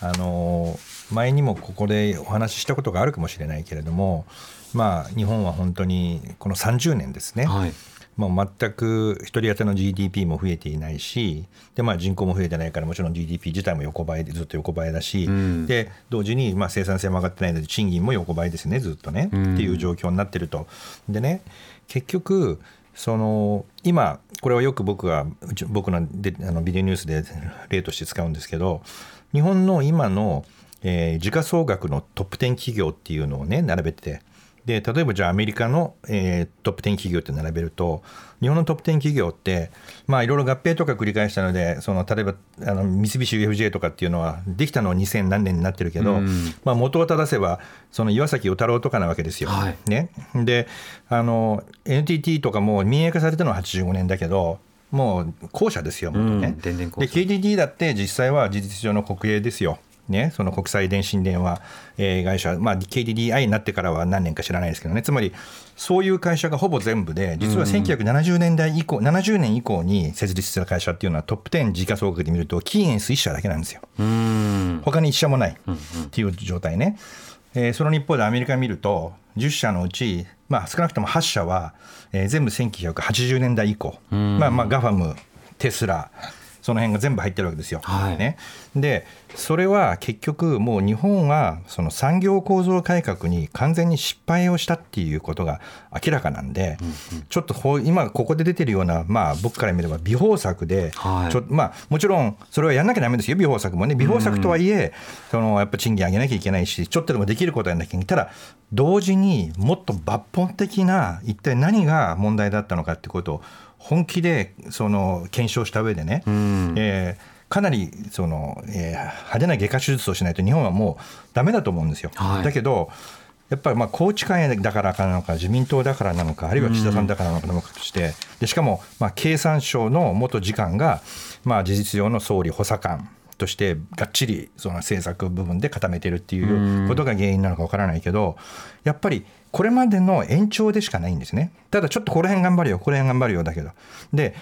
あの前にもここでお話ししたことがあるかもしれないけれども、まあ、日本は本当にこの30年ですね、はい。もう全く1人当たりの GDP も増えていないしで、まあ、人口も増えてないからもちろん GDP 自体も横ばいでずっと横ばいだし、うん、で同時にまあ生産性も上がってないので賃金も横ばいですねずっとね、うん、っていう状況になってると。でね結局その今これはよく僕が僕のであのビデオニュースで 例として使うんですけど日本の今の、えー、時価総額のトップ10企業っていうのをね並べてで例えばじゃあアメリカの、えー、トップ10企業って並べると日本のトップ10企業ってまあいろいろ合併とか繰り返したのでその例えばあの三菱 UFJ とかっていうのはできたのは2000何年になってるけど、まあ、元を正せばその岩崎与太郎とかなわけですよ。はい、ね、であの NTT とかも民営化されたのは85年だけどもう後者ですよ、元ね。で KDD だって実際は事実上の国営ですよ。ね、その国際電信電話、えー、会社、まあ、KDDI になってからは何年か知らないですけどね、つまりそういう会社がほぼ全部で、実は1970年代以降、うん、70年以降に設立した会社っていうのは、トップ10時価総額で見ると、キーエンス1社だけなんですよ。他に1社もないっていう状態ね。えー、その一方でアメリカ見ると、10社のうち、まあ、少なくとも8社は、えー、全部1980年代以降、まあ、まあガファム、テスラ、その辺が全部入ってるわけですよ。はい、ね、でそれは結局もう日本はその産業構造改革に完全に失敗をしたっていうことが明らかなんで、うんうん、ちょっと今ここで出てるような、まあ、僕から見れば微方策で、はい、ちょまあ、もちろんそれはやんなきゃだめですよ。微方策もね。微方策とはいえ、うん、そのやっぱ賃金上げなきゃいけないしちょっとでもできることやんなきゃいけない。ただ同時にもっと抜本的な一体何が問題だったのかってことを本気でその検証した上でね、うん、えー、かなりその、えー、派手な外科手術をしないと日本はもうだめだと思うんですよ。はい、だけどやっぱりまあ宏池会だからかなのか自民党だからなのかあるいは岸田さんだからなのかとしてでしかもまあ経産省の元次官がまあ事実上の総理補佐官としてがっちりその政策部分で固めてるっていうことが原因なのかわからないけどやっぱりこれまでの延長でしかないんですね。ただちょっとこの辺頑張るよこの辺頑張るよだけど。で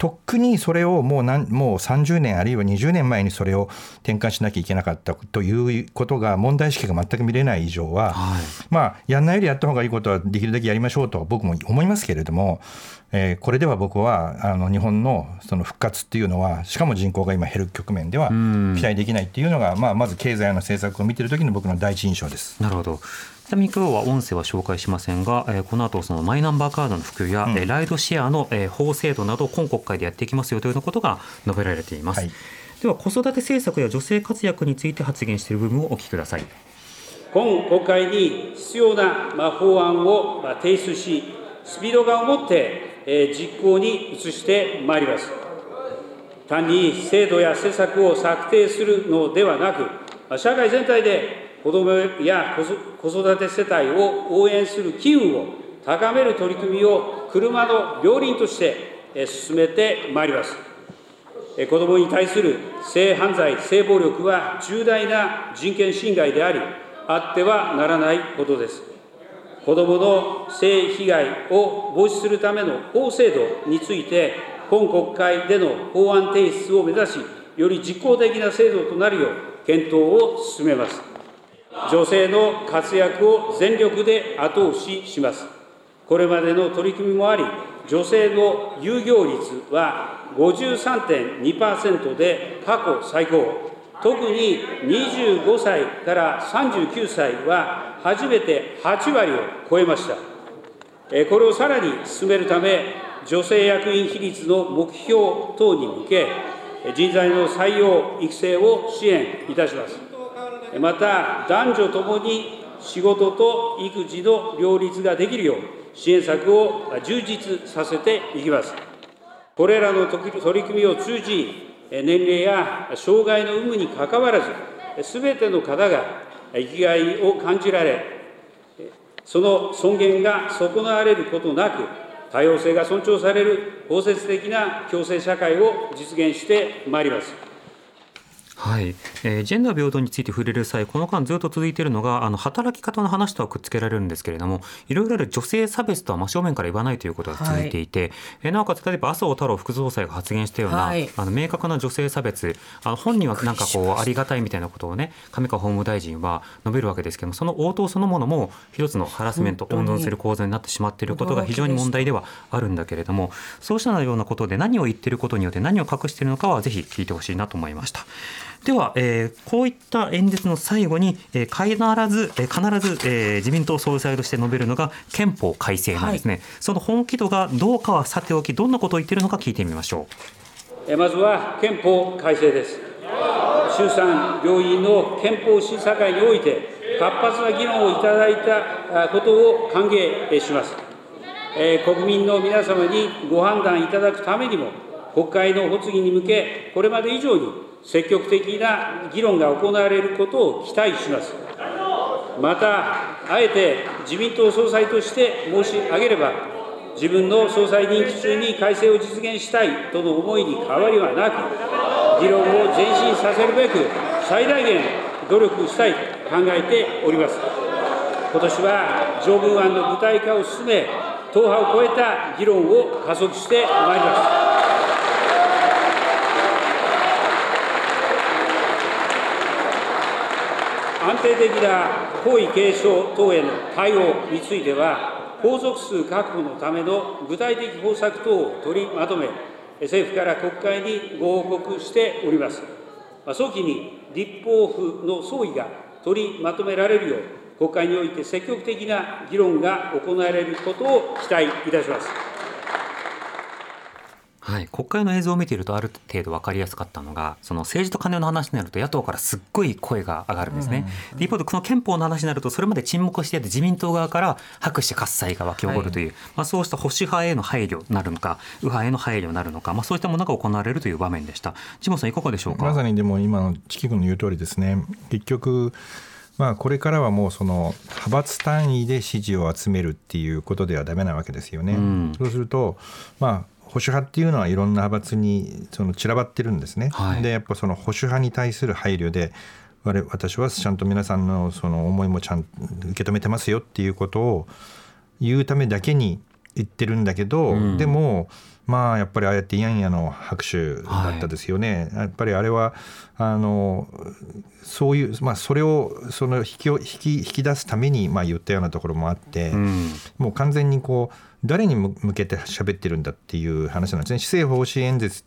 とっくにそれをもうなんもう30年あるいは20年前にそれを転換しなきゃいけなかったということが問題意識が全く見れない以上は、はい、まあやんないよりやった方がいいことはできるだけやりましょうと僕も思いますけれども、えー、これでは僕はあの日本のその復活っていうのはしかも人口が今減る局面では期待できないっていうのが、まあ、まず経済の政策を見てる時の僕の第一印象です。なるほどちなみに今日は音声は紹介しませんが、えー、この後そのマイナンバーカードの普及や、うん、ライドシェアの、えー、法制度など今国会でやっていきますよというようなことが述べられています、はい、では子育て政策や女性活躍について発言している部分をお聞きください。今国会に必要な、まあ、法案を、まあ、提出しスピード感を持って、えー、実行に移してまいります。単に制度や施策を策定するのではなく、まあ、社会全体で子どもや子育て世帯を応援する機運を高める取り組みを車の両輪として進めてまいります。子どもに対する性犯罪、性暴力は重大な人権侵害であり、あってはならないことです。子どもの性被害を防止するための法制度について、今国会での法案提出を目指し、より実効的な制度となるよう検討を進めます。女性の活躍を全力で後押しします。これまでの取り組みもあり、女性の有業率は53.2%で過去最高。特に25歳から39歳は初めて8割を超えました。これをさらに進めるため、女性役員比率の目標等に向け、人材の採用・育成を支援いたします。また男女ともに仕事と育児の両立ができるよう、支援策を充実させていきます。これらの取り組みを通じ、年齢や障害の有無にかかわらず、すべての方が生きがいを感じられ、その尊厳が損なわれることなく、多様性が尊重される包摂的な共生社会を実現してまいります。はい、えー、ジェンダー平等について触れる際この間ずっと続いているのがあの働き方の話とはくっつけられるんですけれどもいろいろある女性差別とは真正面から言わないということが続いていて、はい、えー、なおかつ例えば麻生太郎副総裁が発言したような、はい、あの明確な女性差別あの本人はなんかこうありがたいみたいなことをね上川法務大臣は述べるわけですけどもその応答そのものも一つのハラスメント温存する構造になってしまっていることが非常に問題ではあるんだけれどもそうしたようなことで何を言っていることによって何を隠しているのかはぜひ聞いてほしいなと思いました。では、えー、こういった演説の最後に、えー、必ず、えー、必ず、えー、自民党総裁として述べるのが憲法改正なんですね、はい、その本気度がどうかはさておきどんなことを言っているのか聞いてみましょう。えまずは憲法改正です。衆参両院の憲法審査会において活発な議論をいただいたことを歓迎します。え国民の皆様にご判断いただくためにも国会の発議に向けこれまで以上に積極的な議論が行われることを期待します。また、あえて自民党総裁として申し上げれば、自分の総裁任期中に改正を実現したいとの思いに変わりはなく、議論を前進させるべく、最大限努力したいと考えております。今年は条文案の具体化を進め、党派を超えた議論を加速してまいります。安定的な皇位継承等への対応については、皇族数確保のための具体的方策等を取りまとめ、政府から国会にご報告しております。早期に立法府の総意が取りまとめられるよう、国会において積極的な議論が行われることを期待いたします。はい、国会の映像を見ているとある程度分かりやすかったのがその政治と金の話になると野党からすっごい声が上がるんですね、うん、一方でこの憲法の話になるとそれまで沈黙していて自民党側から拍手喝采が湧き起こるという、はい、まあ、そうした保守派への配慮なるのか右派への配慮になるのか、まあ、そういったものが行われるという場面でした。地本さんいかがでしょうか？まさにでも今のチキ君の言う通りですね。結局まあ、これからはもうその派閥単位で支持を集めるっていうことではだめなわけですよね。うん、そうすると、まあ、保守派っていうのはいろんな派閥にその散らばってるんですね。はい、でやっぱその保守派に対する配慮で私はちゃんと皆さんのその思いもちゃんと受け止めてますよっていうことを言うためだけに言ってるんだけど、うん、でもまあやっぱりああやっていやんやの拍手だったですよね、はい、やっぱりあれはあのそういう、まあ、それをその引き引き引き出すためにまあ言ったようなところもあって、うん、もう完全にこう誰に向けて喋ってるんだっていう話なんですね。施政方針演説っ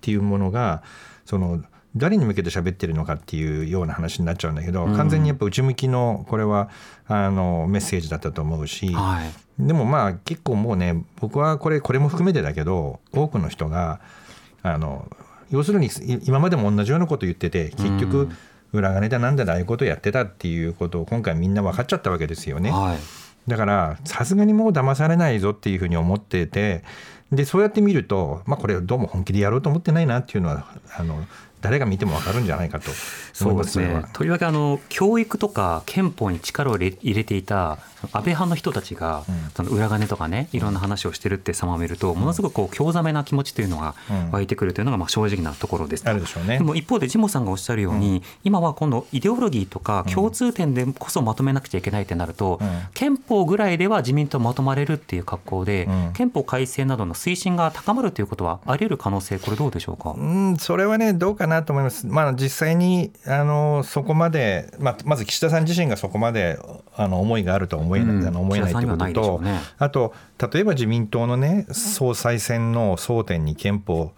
ていうものがその誰に向けて喋ってるのかっていうような話になっちゃうんだけど、完全にやっぱ内向きのこれはあのメッセージだったと思うし、はい、でもまあ結構もうね僕はこれこれも含めてだけど多くの人があの要するに今までも同じようなこと言ってて結局裏金でなんでああいうことやってたっていうことを今回みんな分かっちゃったわけですよね。はい、だからさすがにもう騙されないぞっていうふうに思っててでそうやって見ると、まあ、これどうも本気でやろうと思ってないなっていうのはあの誰が見ても分かるんじゃないかと。そうですね。とりわけあの教育とか憲法に力を入れていた安倍派の人たちが、その裏金とかねいろんな話をしてるって様を見るとものすごくこう興ざめな気持ちというのが湧いてくるというのがまあ正直なところです。あるでしょうね。でも一方でジモさんがおっしゃるように、今は今度イデオロギーとか共通点でこそまとめなくちゃいけないってなると、憲法ぐらいでは自民党まとまれるっていう格好で、憲法改正などの推進が高まるということはあり得る可能性これどうでしょうか？うんそれはねどうかなと思います。まあ実際にあのそこまで、まあ、まず岸田さん自身がそこまであの思いがあるとは思えない、うん、あの思えないということと、ね、あと例えば自民党のね総裁選の争点に憲法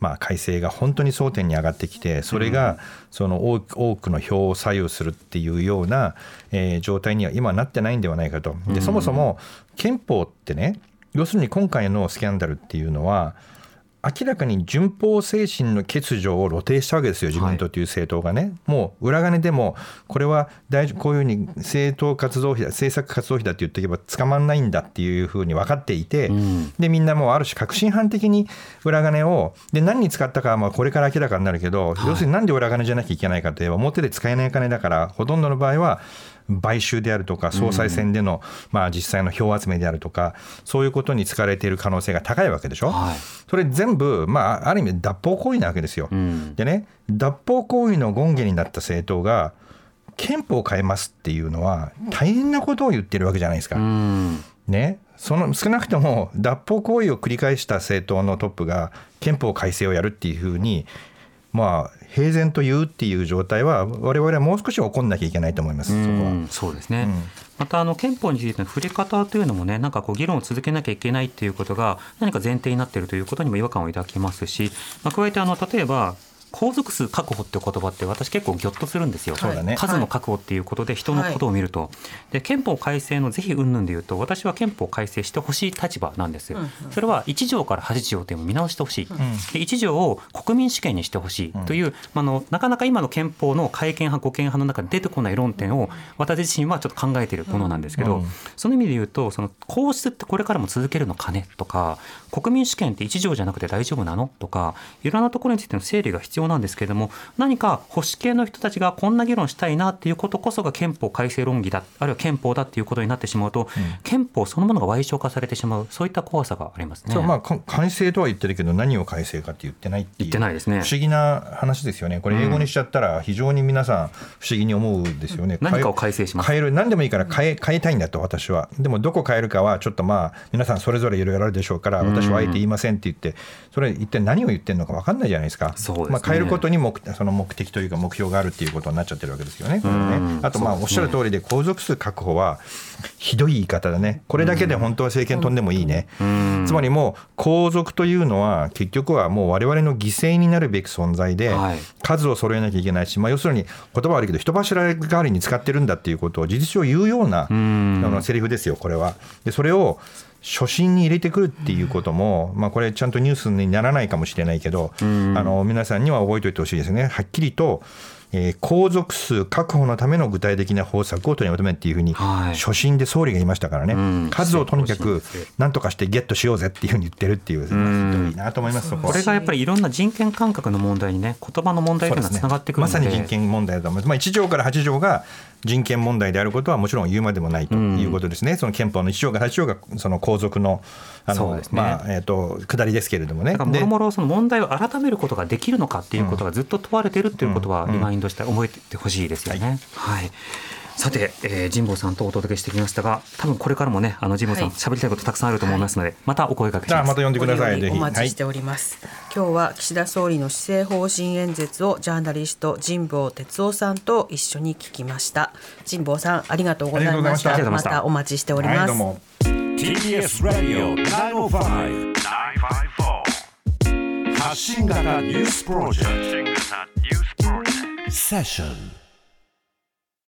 まあ、改正が本当に争点に上がってきてそれがその多くの票を左右するっていうような、え状態には今なってないんではないかと。でそもそも憲法ってね要するに今回のスキャンダルっていうのは明らかに順法精神の欠如を露呈したわけですよ、自民党という政党がね。はい、もう裏金でも、これは大こういうふうに政党活動費だ、政策活動費だって言っておけば捕まんないんだっていうふうに分かっていて、うん、でみんなもうある種、確信犯的に裏金を、で何に使ったかはまあこれから明らかになるけど、はい、要するになんで裏金じゃなきゃいけないかといえば、表で使えない金だから、ほとんどの場合は、買収であるとか総裁選での、まあ、実際の票集めであるとかそういうことに使われている可能性が高いわけでしょ、はい、それ全部、まあ、ある意味脱法行為なわけですよ。うん、でね脱法行為の権限になった政党が憲法を変えますっていうのは大変なことを言ってるわけじゃないですか。うん、ね？その少なくとも脱法行為を繰り返した政党のトップが憲法改正をやるっていうふうにまあ、平然と言うっていう状態は我々はもう少し起こんなきゃいけないと思います。そこは。そうですね、うん、またあの憲法についての触れ方というのもねなんかこう議論を続けなきゃいけないっていうことが何か前提になっているということにも違和感を抱きますし、まあ、加えてあの例えば皇族数確保って言葉って私結構ギョッとするんですよ、ね、数の確保っていうことで人のことを見ると、はい、で憲法改正の是非云々でいうと私は憲法改正してほしい立場なんですよ、うんそれは1条から8条というのを見直してほしい、うん、で1条を国民主権にしてほしいという、うん、あのなかなか今の憲法の改憲派護憲派の中で出てこない論点を私自身はちょっと考えているものなんですけど、その意味で言うとその皇室ってこれからも続けるのかねとか国民主権って1条じゃなくて大丈夫なの？とかいろんなところについての整理が必要なんですけれども何か保守系の人たちがこんな議論したいなっていうことこそが憲法改正論議だあるいは憲法だっていうことになってしまうと、うん、憲法そのものが賠償化されてしまうそういった怖さがありますね。まあ、改正とは言ってるけど何を改正かって言ってないって言ってないですね。不思議な話ですよね。これ英語にしちゃったら非常に皆さん不思議に思うんですよね。うん、何かを改正します。変える何でもいいから変え変えたいんだと私は。でもどこ変えるかはちょっとまあ皆さんそれぞれいろいろあるでしょうから私はあえて言いませんって言ってそれ一体何を言ってるのか分かんないじゃないですか。すね、まあ、変えることに目その目的というか目標があるっていうことになっちゃってるわけですよね。ねあとまあおっしゃる通りで皇族数確保はひどい言い方だねこれだけで本当は政権飛んでもいいね。つまりもう皇族というのは結局はもう我々の犠牲になるべき存在で数を揃えなきゃいけないし、まあ、要するに言葉悪いけど人柱代わりに使ってるんだっていうことを事実上言うようなあのセリフですよこれは。でそれを初心に入れてくるっていうことも、まあ、これちゃんとニュースにならないかもしれないけど、あの皆さんには覚えておいてほしいですね。はっきりとえー、皇族数確保のための具体的な方策を取りまとめっていうふうに、はい、初心で総理が言いましたからね、うん、数をとにかくなんとかしてゲットしようぜっていうふうに言ってるっていう、うん、いいなと思いますこれがやっぱりいろんな人権感覚の問題にね言葉の問題というのはつながってくるので、ね、まさに人権問題だと思います、まあ、1条から8条が人権問題であることはもちろん言うまでもないということですね、うん、その憲法の1条から8条がその皇族のあの、ね、まあえーと、下りですけれどもね。もろもろその問題を改めることができるのかっていうことがずっと問われてるっていうことは、リマインドして覚えてほしいですよね。はい、はいさて、えー、神保さんとお届けしてきましたが、多分これからもね、あの神保さん喋、はい、りたいことたくさんあると思いますので、はい、またお声掛けします。また呼んでください。お待ちしております。はい、今日は岸田総理の施政方針演説をジャーナリスト神保哲夫さんと一緒に聞きました。神保さんありがとうございました。またお待ちしております。TBS ラディオ905-954発信型ニュースプロジェクトセッション